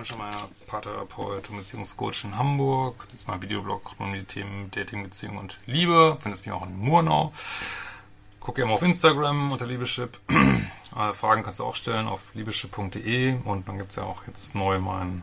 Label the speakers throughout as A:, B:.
A: Hemschemeier, Paartherapeut und Beziehungscoach in Hamburg. Diesmal Videoblog rund um die Themen Dating, Beziehung und Liebe. Findest mich auch in Murnau. Guck gerne mal auf Instagram unter Liebeschip. Äh, Fragen kannst du auch stellen auf liebeschip.de und dann gibt's ja auch jetzt neu meinen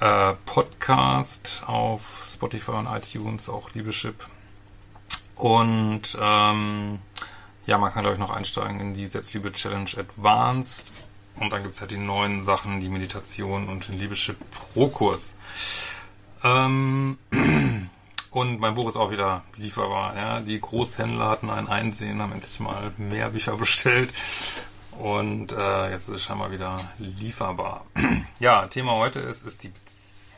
A: äh, Podcast auf Spotify und iTunes, auch Liebeschip. Und ähm, ja, man kann, glaube ich, noch einsteigen in die Selbstliebe-Challenge Advanced. Und dann gibt's halt die neuen Sachen, die Meditation und den Liebeschip Pro-Kurs. Ähm, und mein Buch ist auch wieder lieferbar. Ja. Die Großhändler hatten ein Einsehen, haben endlich mal mehr Bücher bestellt. Und äh, jetzt ist es scheinbar wieder lieferbar. ja, Thema heute ist, ist die,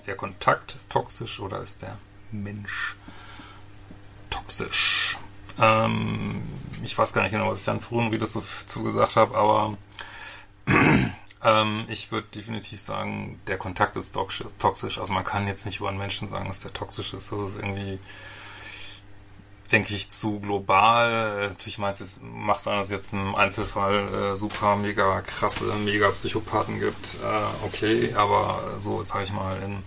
A: der Kontakt toxisch oder ist der Mensch toxisch? Ähm, ich weiß gar nicht genau, was ich dann früher wie das so zugesagt habe, aber ähm, ich würde definitiv sagen, der Kontakt ist toxisch-. Also man kann jetzt nicht über einen Menschen sagen, dass der toxisch ist. Das ist irgendwie, denke ich, zu global. Natürlich meinst du, macht es jetzt im Einzelfall äh, super, mega krasse, mega Psychopathen gibt. Äh, okay, aber so, sage ich mal, in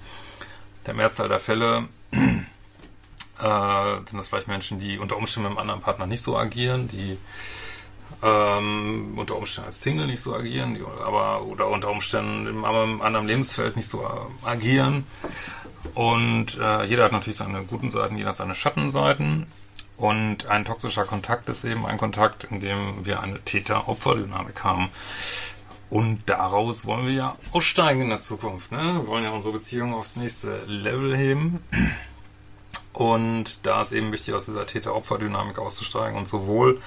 A: der Mehrzahl der Fälle äh, sind das vielleicht Menschen, die unter Umständen mit einem anderen Partner nicht so agieren, die ähm, unter Umständen als Single nicht so agieren, aber oder unter Umständen im, einem anderen Lebensfeld nicht so äh, agieren. Und äh, jeder hat natürlich seine guten Seiten, jeder hat seine Schattenseiten. Und ein toxischer Kontakt ist eben ein Kontakt, in dem wir eine Täter-Opfer-Dynamik haben. Und daraus wollen wir ja aussteigen in der Zukunft. Ne? Wir wollen ja unsere Beziehung aufs nächste Level heben. Und da ist eben wichtig, aus dieser Täter-Opfer-Dynamik auszusteigen. Und sowohl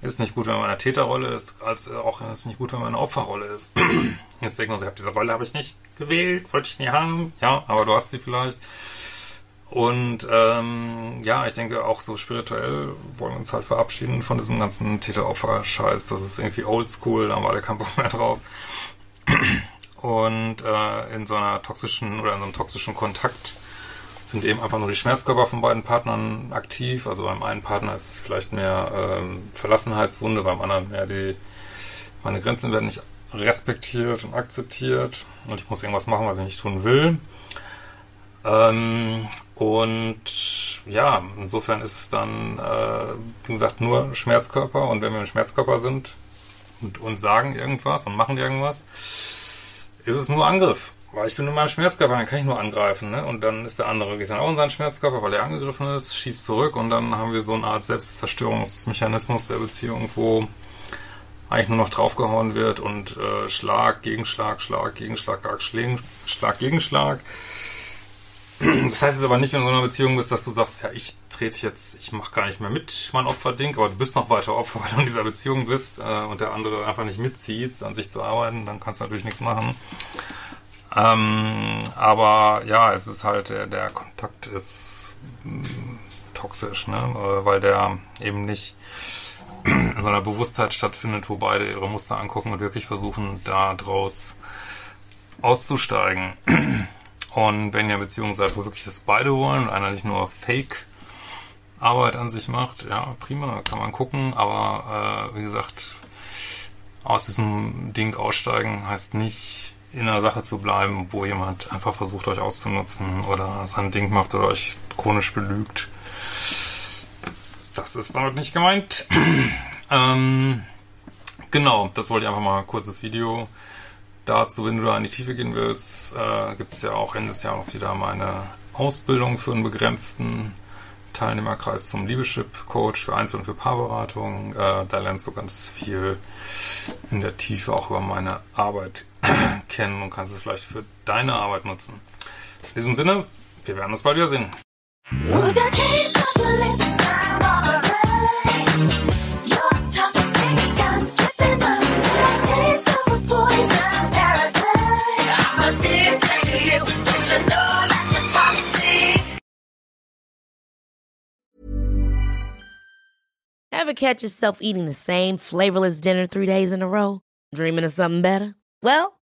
A: ist nicht gut, wenn man in einer Täterrolle ist, als auch ist nicht gut, wenn man in einer Opferrolle ist. Jetzt denken wir so, ich habe diese Rolle habe ich nicht gewählt, wollte ich nie haben. Ja, aber du hast sie vielleicht. Und ähm, ja, ich denke auch so spirituell wollen wir uns halt verabschieden von diesem ganzen Täter-Opfer-Scheiß. Das ist irgendwie oldschool, da haben wir alle keinen Bock mehr drauf. Und äh, in so einer toxischen oder in so einem toxischen Kontakt sind eben einfach nur die Schmerzkörper von beiden Partnern aktiv. Also beim einen Partner ist es vielleicht mehr ähm, Verlassenheitswunde, beim anderen mehr die, meine Grenzen werden nicht respektiert und akzeptiert und ich muss irgendwas machen, was ich nicht tun will. Ähm, und ja, insofern ist es dann, äh, wie gesagt, nur Schmerzkörper und wenn wir ein Schmerzkörper sind und, und sagen irgendwas und machen irgendwas, ist es nur Angriff. Weil ich bin in meinem Schmerzkörper, dann kann ich nur angreifen, ne? Und dann ist der andere, geht dann auch in seinen Schmerzkörper, weil er angegriffen ist, schießt zurück und dann haben wir so eine Art Selbstzerstörungsmechanismus der Beziehung, wo eigentlich nur noch draufgehauen wird und äh, Schlag, Gegenschlag, Schlag, Gegenschlag, Schlag, Schlag, Gegenschlag. Das heißt es aber nicht, wenn du in so einer Beziehung bist, dass du sagst, ja, ich trete jetzt, ich mache gar nicht mehr mit, mein Opferding, aber du bist noch weiter Opfer, weil du in dieser Beziehung bist äh, und der andere einfach nicht mitzieht, an sich zu arbeiten, dann kannst du natürlich nichts machen. Ähm, aber ja, es ist halt, der, der Kontakt ist mh, toxisch, ne? Äh, weil der eben nicht in so einer Bewusstheit stattfindet, wo beide ihre Muster angucken und wirklich versuchen, da draus auszusteigen. Und wenn ihr in Beziehung seid, wo wirklich das beide wollen und einer nicht nur Fake Arbeit an sich macht, ja, prima, kann man gucken, aber äh, wie gesagt, aus diesem Ding aussteigen heißt nicht, in einer Sache zu bleiben, wo jemand einfach versucht, euch auszunutzen oder sein Ding macht oder euch chronisch belügt. Das ist damit nicht gemeint. ähm, genau, das wollte ich einfach mal ein kurzes Video dazu. Wenn du da in die Tiefe gehen willst, äh, gibt es ja auch Ende des Jahres wieder meine Ausbildung für einen begrenzten Teilnehmerkreis zum Liebeschip-Coach für Einzel- und für Paarberatung. Äh, da lernst du ganz viel in der Tiefe auch über meine Arbeit kennen und kannst es vielleicht für deine Arbeit nutzen. In diesem Sinne, wir werden uns bald
B: you're toxic?
C: Ever catch yourself eating the same flavorless dinner three days in a row? Dreaming of something better? Well,